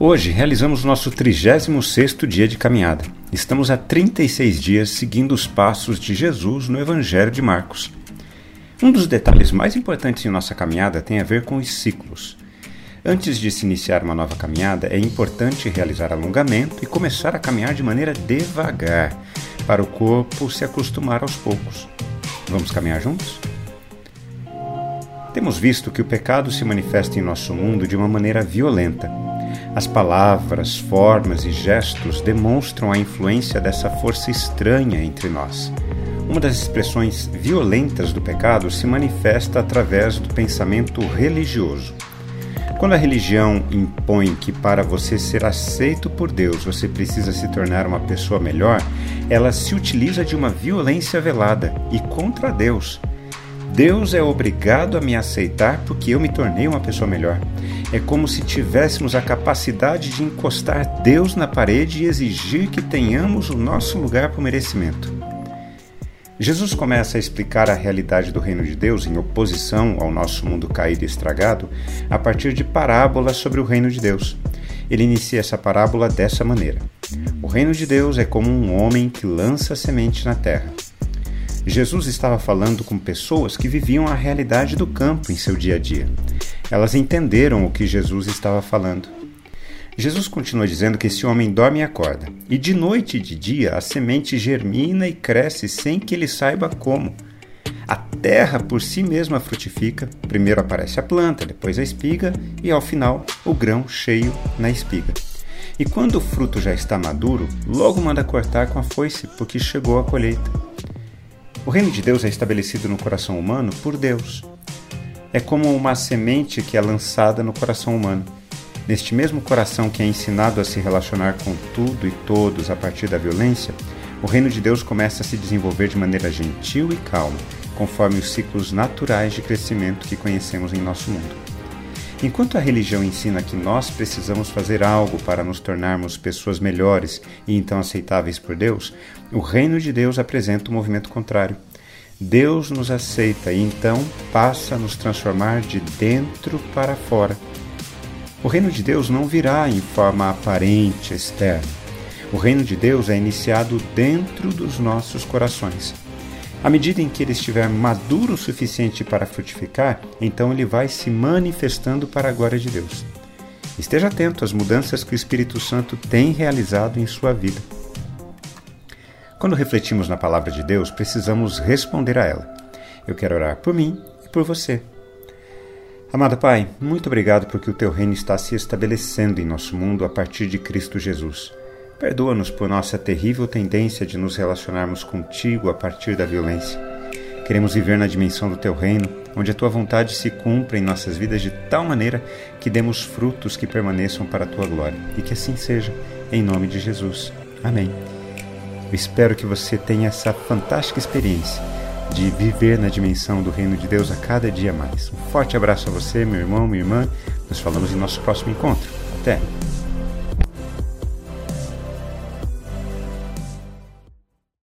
Hoje realizamos nosso 36º dia de caminhada. Estamos há 36 dias seguindo os passos de Jesus no Evangelho de Marcos. Um dos detalhes mais importantes em nossa caminhada tem a ver com os ciclos. Antes de se iniciar uma nova caminhada, é importante realizar alongamento e começar a caminhar de maneira devagar, para o corpo se acostumar aos poucos. Vamos caminhar juntos? Temos visto que o pecado se manifesta em nosso mundo de uma maneira violenta as palavras, formas e gestos demonstram a influência dessa força estranha entre nós. Uma das expressões violentas do pecado se manifesta através do pensamento religioso. Quando a religião impõe que para você ser aceito por Deus você precisa se tornar uma pessoa melhor, ela se utiliza de uma violência velada e contra Deus. Deus é obrigado a me aceitar porque eu me tornei uma pessoa melhor. É como se tivéssemos a capacidade de encostar Deus na parede e exigir que tenhamos o nosso lugar por merecimento. Jesus começa a explicar a realidade do reino de Deus em oposição ao nosso mundo caído e estragado a partir de parábolas sobre o reino de Deus. Ele inicia essa parábola dessa maneira: O reino de Deus é como um homem que lança semente na terra. Jesus estava falando com pessoas que viviam a realidade do campo em seu dia a dia. Elas entenderam o que Jesus estava falando. Jesus continua dizendo que esse homem dorme e acorda, e de noite e de dia a semente germina e cresce sem que ele saiba como. A terra por si mesma frutifica, primeiro aparece a planta, depois a espiga e ao final o grão cheio na espiga. E quando o fruto já está maduro, logo manda cortar com a foice, porque chegou a colheita. O reino de Deus é estabelecido no coração humano por Deus. É como uma semente que é lançada no coração humano. Neste mesmo coração que é ensinado a se relacionar com tudo e todos a partir da violência, o reino de Deus começa a se desenvolver de maneira gentil e calma, conforme os ciclos naturais de crescimento que conhecemos em nosso mundo. Enquanto a religião ensina que nós precisamos fazer algo para nos tornarmos pessoas melhores e então aceitáveis por Deus, o reino de Deus apresenta o um movimento contrário. Deus nos aceita e então passa a nos transformar de dentro para fora. O reino de Deus não virá em forma aparente externa. O reino de Deus é iniciado dentro dos nossos corações. À medida em que ele estiver maduro o suficiente para frutificar, então ele vai se manifestando para a glória de Deus. Esteja atento às mudanças que o Espírito Santo tem realizado em sua vida. Quando refletimos na palavra de Deus, precisamos responder a ela. Eu quero orar por mim e por você. Amado Pai, muito obrigado porque o teu reino está se estabelecendo em nosso mundo a partir de Cristo Jesus. Perdoa-nos por nossa terrível tendência de nos relacionarmos contigo a partir da violência. Queremos viver na dimensão do teu reino, onde a tua vontade se cumpra em nossas vidas de tal maneira que demos frutos que permaneçam para a tua glória. E que assim seja, em nome de Jesus. Amém. Eu espero que você tenha essa fantástica experiência de viver na dimensão do reino de Deus a cada dia mais. Um forte abraço a você, meu irmão, minha irmã. Nos falamos em nosso próximo encontro. Até!